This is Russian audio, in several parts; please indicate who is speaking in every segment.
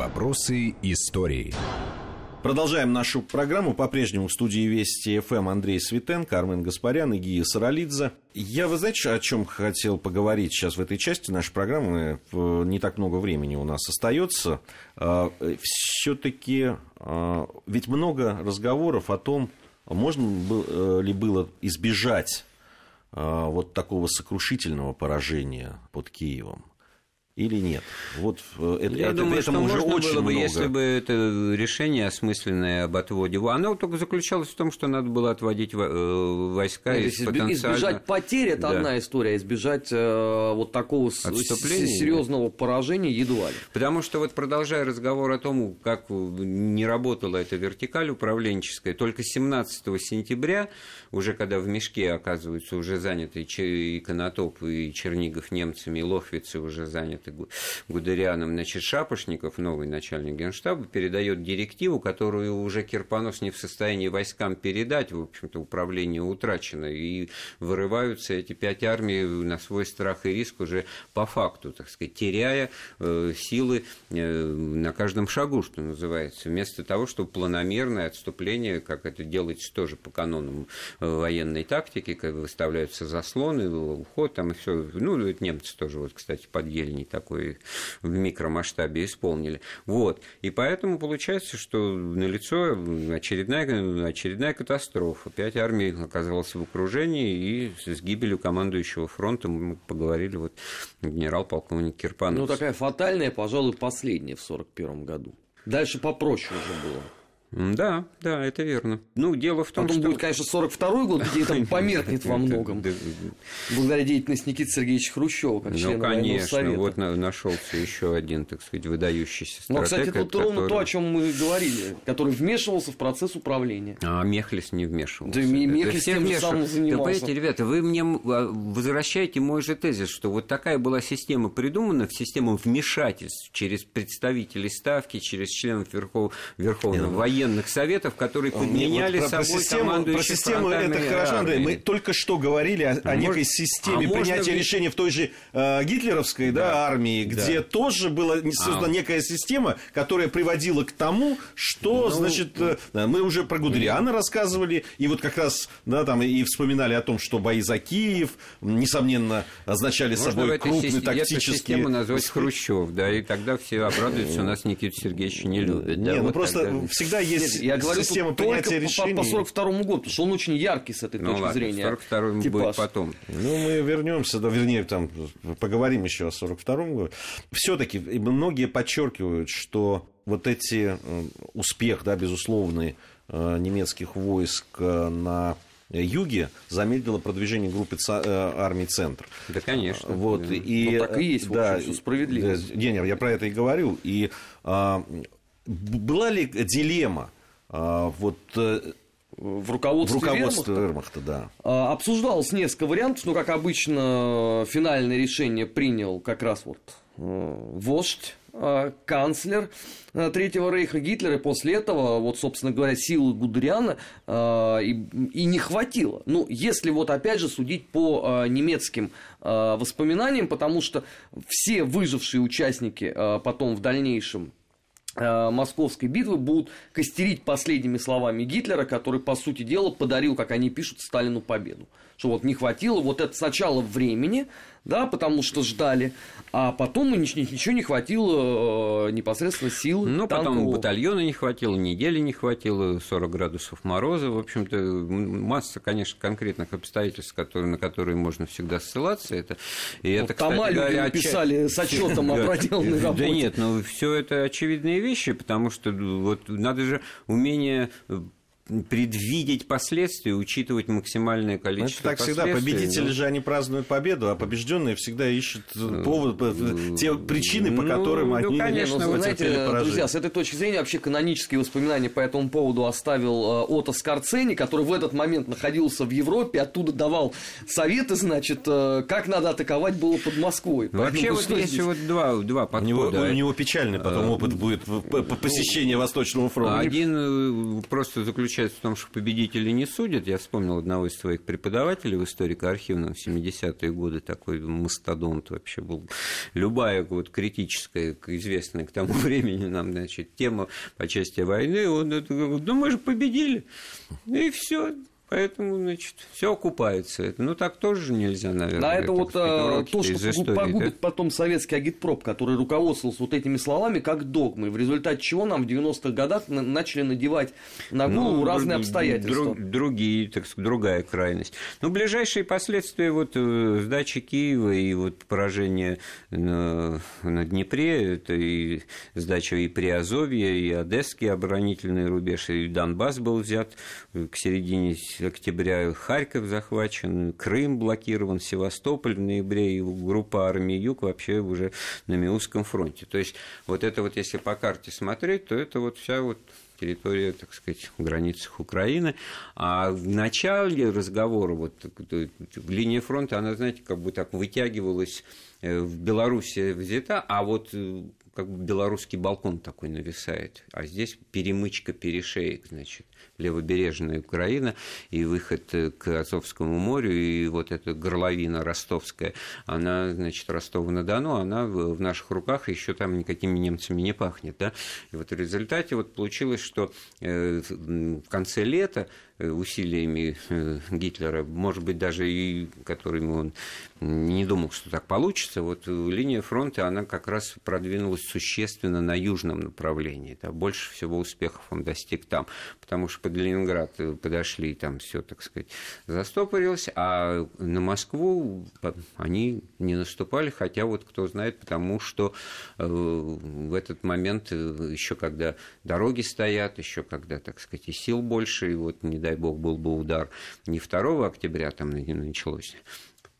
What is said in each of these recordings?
Speaker 1: Вопросы истории.
Speaker 2: Продолжаем нашу программу. По-прежнему в студии Вести ФМ Андрей Светенко, Армен Гаспарян и Гия Саралидзе. Я, вы знаете, о чем хотел поговорить сейчас в этой части нашей программы? Не так много времени у нас остается. А, Все-таки а, ведь много разговоров о том, можно э, ли было избежать вот такого сокрушительного поражения под Киевом или нет? Вот
Speaker 3: э, это, Я это, думаю, что уже можно очень было бы, много. если бы это решение осмысленное об отводе, оно только заключалось в том, что надо было отводить э, войска
Speaker 4: Нет, из потенциально... Избежать потерь – это да. одна история, избежать э, вот такого серьезного поражения едва ли.
Speaker 3: Потому что вот продолжая разговор о том, как не работала эта вертикаль управленческая, только 17 сентября, уже когда в мешке оказываются уже заняты и Конотоп, и Чернигов немцами, и Лохвицы уже заняты Гудерианом, значит, Шапошников, новый начальник генштаба, передает директиву, которую уже Кирпонос не в состоянии войскам передать, в общем-то, управление утрачено, и вырываются эти пять армий на свой страх и риск уже по факту, так сказать, теряя э, силы э, на каждом шагу, что называется, вместо того, чтобы планомерное отступление, как это делается тоже по канонам э, военной тактики, как выставляются заслоны, уход там и все, ну, это немцы тоже, вот, кстати, под Ельней такой в микромасштабе исполнили. Вот. И поэтому получается, что налицо очередная, очередная катастрофа. Пять армий оказалось в окружении, и с гибелью командующего фронтом мы поговорили вот генерал-полковник Кирпанов.
Speaker 4: Ну, такая фатальная, пожалуй, последняя в 1941 году. Дальше попроще уже было.
Speaker 3: Да, да, это верно. Ну, дело в том,
Speaker 4: Потом
Speaker 3: что...
Speaker 4: будет, конечно, 42-й год, где там померкнет во многом. Благодаря деятельности Никиты Сергеевича Хрущева, как члена
Speaker 3: Ну, конечно, вот нашелся еще один, так сказать, выдающийся
Speaker 4: стратег. Ну, кстати, тут ровно то, о чем мы говорили, который вмешивался в процесс управления.
Speaker 3: А Мехлис не вмешивался.
Speaker 4: Да, Мехлис тем же самым занимался.
Speaker 3: понимаете, ребята, вы мне а, возвращаете мой же тезис, что вот такая была система придумана, в систему вмешательств через представителей Ставки, через членов Верховного военного военных советов, которые подменяли вот про, собой
Speaker 2: систему, Про систему это хорошо, Андрей. Мы только что говорили о, о некой системе а принятия решений в той же э, гитлеровской да. Да, армии, где да. тоже была создана а. некая система, которая приводила к тому, что, ну, значит, э, мы уже про Гудериана рассказывали, и вот как раз, да, там и вспоминали о том, что бои за Киев, несомненно, означали Можно собой крупный системе, тактический... систему
Speaker 3: назвать Хрущев, да, и тогда все обрадуются, у нас Никита Сергеевич не любит.
Speaker 2: Не, ну просто всегда есть Нет, я говорю система принятия решений.
Speaker 4: По, по 42 году, потому что он очень яркий с этой ну, точки ладно, зрения.
Speaker 3: 42 типаж. будет потом.
Speaker 2: Ну, мы вернемся, да, вернее, там поговорим еще о 42 году. Все-таки многие подчеркивают, что вот эти э, успех, да, безусловный э, немецких войск э, на юге замедлило продвижение группы армий «Центр».
Speaker 3: Да, конечно.
Speaker 2: Вот, и,
Speaker 4: ну, так и есть, да, в общем, справедливо.
Speaker 2: Не, не, я про это и говорю. И а, была ли дилемма а, вот
Speaker 4: э, в руководстве, в руководстве Вермахта,
Speaker 2: Вермахта да.
Speaker 4: А, обсуждалось несколько вариантов, но, как обычно, финальное решение принял как раз вот э, вождь, э, канцлер Третьего Рейха Гитлера, и после этого, вот, собственно говоря, силы Гудериана и, и не хватило. Ну, если вот опять же судить по немецким воспоминаниям, потому что все выжившие участники потом в дальнейшем Э, московской битвы будут костерить последними словами Гитлера, который, по сути дела, подарил, как они пишут, Сталину победу. Что вот не хватило вот это сначала времени, да, потому что ждали, а потом ничего не хватило э, непосредственно сил.
Speaker 3: Ну, потом батальона не хватило, недели не хватило, 40 градусов мороза, в общем-то, масса, конечно, конкретных обстоятельств, которые, на которые можно всегда ссылаться. Это,
Speaker 4: и вот это, кстати, говоря, писали с отчетом о проделанной работе.
Speaker 3: Да нет, ну все это очевидные вещи, потому что вот надо же умение предвидеть последствия, учитывать максимальное ну, количество
Speaker 2: Это так всегда. Победители ну... же они празднуют победу, а побежденные всегда ищут ну, повод, ну, те причины, по ну, которым они...
Speaker 4: Ну, конечно, вы знаете, друзья, с этой точки зрения вообще канонические воспоминания по этому поводу оставил э, Ото Скорцени, который в этот момент находился в Европе, оттуда давал советы, значит, э, как надо атаковать было под Москвой.
Speaker 3: Вообще вот есть здесь? вот два, два подхода.
Speaker 2: У него, у него печальный потом опыт будет посещения Восточного фронта.
Speaker 3: Один э, просто заключается заключается в том, что победители не судят. Я вспомнил одного из своих преподавателей в историко-архивном в 70-е годы, такой мастодонт вообще был. Любая вот критическая, известная к тому времени нам, значит, тема по части войны, он говорит, ну мы же победили. И все, Поэтому, значит, все окупается. Ну, так тоже нельзя, наверное.
Speaker 4: А это вот сказать, то, что истории, погубит да? потом советский агитпроп, который руководствовался вот этими словами как догмы, в результате чего нам в 90-х годах начали надевать на голову ну, разные обстоятельства.
Speaker 3: Друг, другие, так сказать, другая крайность. Но ближайшие последствия вот э, сдачи Киева и вот поражения на, на Днепре, это и сдача и Приазовья, и Одесский оборонительный рубеж, и Донбасс был взят к середине октября Харьков захвачен, Крым блокирован, Севастополь в ноябре, и группа армии Юг вообще уже на Миусском фронте. То есть вот это вот, если по карте смотреть, то это вот вся вот территория, так сказать, в границах Украины. А в начале разговора, вот линия фронта, она, знаете, как бы так вытягивалась э, в Беларуси взята, а вот э, как бы белорусский балкон такой нависает, а здесь перемычка, перешеек, значит левобережная Украина и выход э, к Азовскому морю, и вот эта горловина ростовская, она, значит, Ростова-на-Дону, она в наших руках еще там никакими немцами не пахнет, да, и вот в результате вот получилось, что э, в конце лета усилиями э, Гитлера, может быть, даже и которыми он не думал, что так получится, вот линия фронта, она как раз продвинулась существенно на южном направлении. Да, больше всего успехов он достиг там, потому что под Ленинград э, подошли, там все, так сказать, застопорилось, а на Москву они не наступали, хотя вот кто знает, потому что в этот момент, еще когда дороги стоят, еще когда, так сказать, и сил больше, и вот не дай дай бог, был бы удар не 2 октября там началось,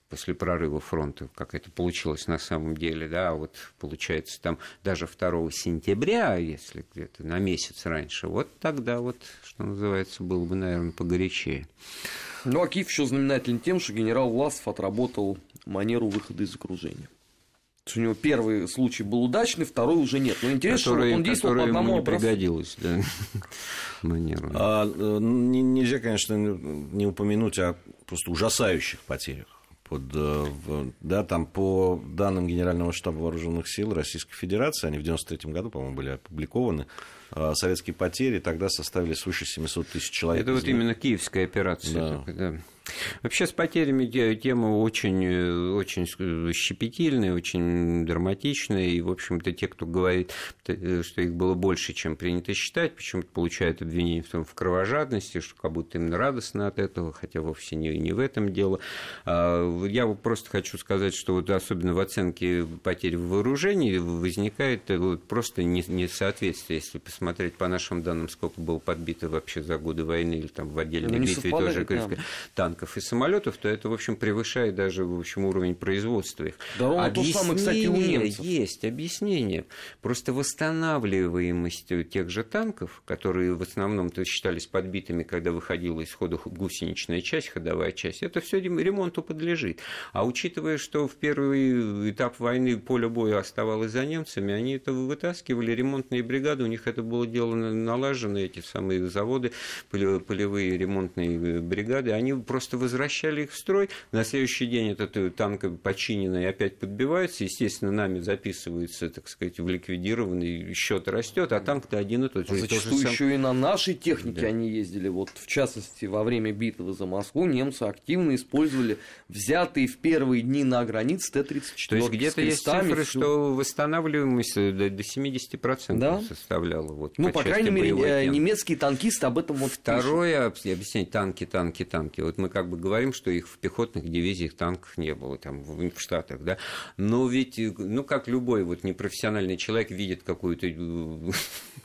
Speaker 3: после прорыва фронта, как это получилось на самом деле, да, а вот получается там даже 2 сентября, если где-то на месяц раньше, вот тогда вот, что называется, было бы, наверное, погорячее.
Speaker 4: Ну, а Киев еще знаменателен тем, что генерал Власов отработал манеру выхода из окружения у него первый случай был удачный, второй уже нет. Но интересно, который, что он действовал по одному
Speaker 3: ему не пригодилось, да,
Speaker 2: манеру. А, нельзя, конечно, не упомянуть о просто ужасающих потерях. Под, э, да, там по данным Генерального штаба Вооруженных сил Российской Федерации, они в 1993 году, по-моему, были опубликованы, э, советские потери тогда составили свыше 700 тысяч человек.
Speaker 3: Это вот именно киевская операция. Да. Только, да. Вообще с потерями тема очень, э, очень щепетильная, очень драматичная, и, в общем-то, те, кто говорит, э, что их было больше, чем принято считать, почему-то получают обвинение в, том, в кровожадности, что как будто им радостно от этого, хотя вовсе не, не в этом дело. А, я просто хочу сказать, что вот особенно в оценке потерь в вооружении возникает э, вот просто несоответствие, если посмотреть по нашим данным, сколько было подбито вообще за годы войны или там в отдельной ну, битве тоже да. танк танков и самолетов, то это, в общем, превышает даже, в общем, уровень производства их.
Speaker 4: Да, объяснение то самое, кстати, у немцев.
Speaker 3: есть, объяснение. Просто восстанавливаемость тех же танков, которые в основном-то считались подбитыми, когда выходила из хода гусеничная часть, ходовая часть, это все ремонту подлежит. А учитывая, что в первый этап войны поле боя оставалось за немцами, они это вытаскивали, ремонтные бригады, у них это было дело налажено, эти самые заводы, полевые ремонтные бригады, они просто просто возвращали их в строй. На следующий день этот танк починенный опять подбивается, естественно, нами записывается, так сказать, в ликвидированный счет растет, а танк-то один и тот
Speaker 4: же. А зачастую сам... еще и на нашей технике да. они ездили. Вот, в частности, во время битвы за Москву немцы активно использовали взятые в первые дни на границе Т-34.
Speaker 3: То есть где-то есть цифры, всю... что восстанавливаемость до, до 70% да? составляла. Вот,
Speaker 4: ну, по, по крайней мере, э, немецкие танкисты об этом вот
Speaker 3: Второе, пишут. объяснять, танки, танки, танки. Вот мы как бы говорим, что их в пехотных дивизиях танках не было, там, в, в Штатах, да, но ведь, ну, как любой вот непрофессиональный человек видит какую-то э,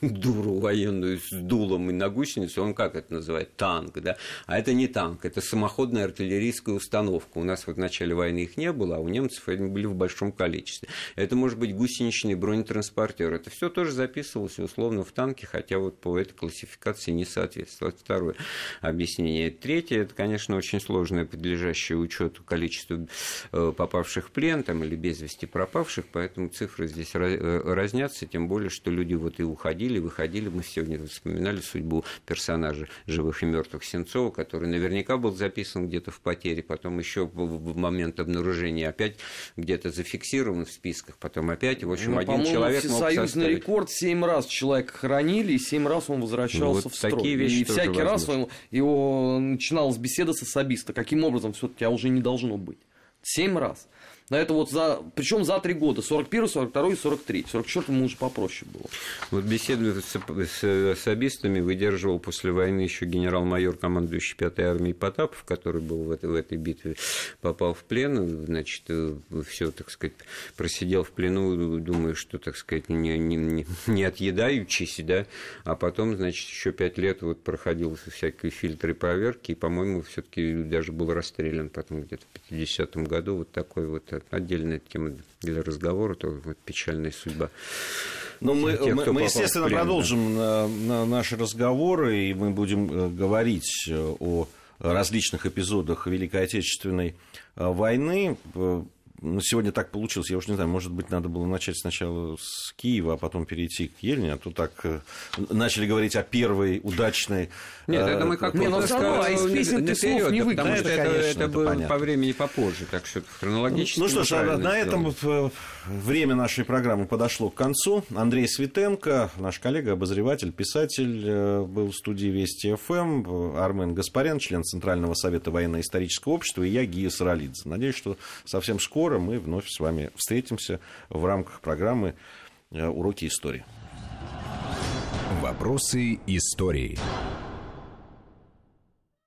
Speaker 3: дуру военную с дулом и на гусеницу, он как это называет? Танк, да, а это не танк, это самоходная артиллерийская установка. У нас вот в начале войны их не было, а у немцев они были в большом количестве. Это может быть гусеничный бронетранспортер. Это все тоже записывалось условно в танке, хотя вот по этой классификации не соответствует. Второе объяснение. Третье, это, конечно, конечно, очень сложное, подлежащее учету количество э, попавших в плен там, или без вести пропавших, поэтому цифры здесь э, разнятся, тем более, что люди вот и уходили, выходили. Мы сегодня вспоминали судьбу персонажа живых и мертвых Сенцова, который наверняка был записан где-то в потере, потом еще в момент обнаружения опять где-то зафиксирован в списках, потом опять. В общем,
Speaker 4: ну,
Speaker 3: один человек мог
Speaker 4: союзный
Speaker 3: составить...
Speaker 4: рекорд семь раз человек хоронили, и семь раз он возвращался
Speaker 3: вот
Speaker 4: в строй.
Speaker 3: Такие вещи
Speaker 4: и всякий
Speaker 3: возможно.
Speaker 4: раз он, его начиналась беседа с особиста. Каким образом все-таки а уже не должно быть? Семь раз. На это вот за, причем за три года, 41, 42 и 43. 44 уже попроще было.
Speaker 3: Вот беседу с, с особистами выдерживал после войны еще генерал-майор, командующий 5-й армией Потапов, который был в этой, в этой битве, попал в плен, значит, все, так сказать, просидел в плену, думаю, что, так сказать, не, не, не отъедаючись, да, а потом, значит, еще пять лет вот проходил всякие фильтры проверки, и, по-моему, все-таки даже был расстрелян потом где-то в 50-м году, вот такой вот отдельная тема для разговора, то вот печальная судьба.
Speaker 2: Ну, мы, Тех, мы, мы естественно, плен, продолжим да. на, на наши разговоры, и мы будем э, говорить э, о различных эпизодах Великой Отечественной э, войны ну, сегодня так получилось, я уж не знаю, может быть, надо было начать сначала с Киева, а потом перейти к Ельне, а то так э, начали говорить о первой удачной...
Speaker 3: Нет, это мы как не,
Speaker 4: равно, а из песен ты слов не
Speaker 3: потому что это, конечно, это, это было понятно. по времени попозже, так что хронологически...
Speaker 2: Ну что ж, а на этом время нашей программы подошло к концу. Андрей Светенко, наш коллега, обозреватель, писатель, э, был в студии Вести ФМ, Армен Гаспарян, член Центрального совета военно-исторического общества, и я, Гия Саралидзе. Надеюсь, что совсем скоро скоро мы вновь с вами встретимся в рамках программы э, «Уроки истории».
Speaker 1: Вопросы истории.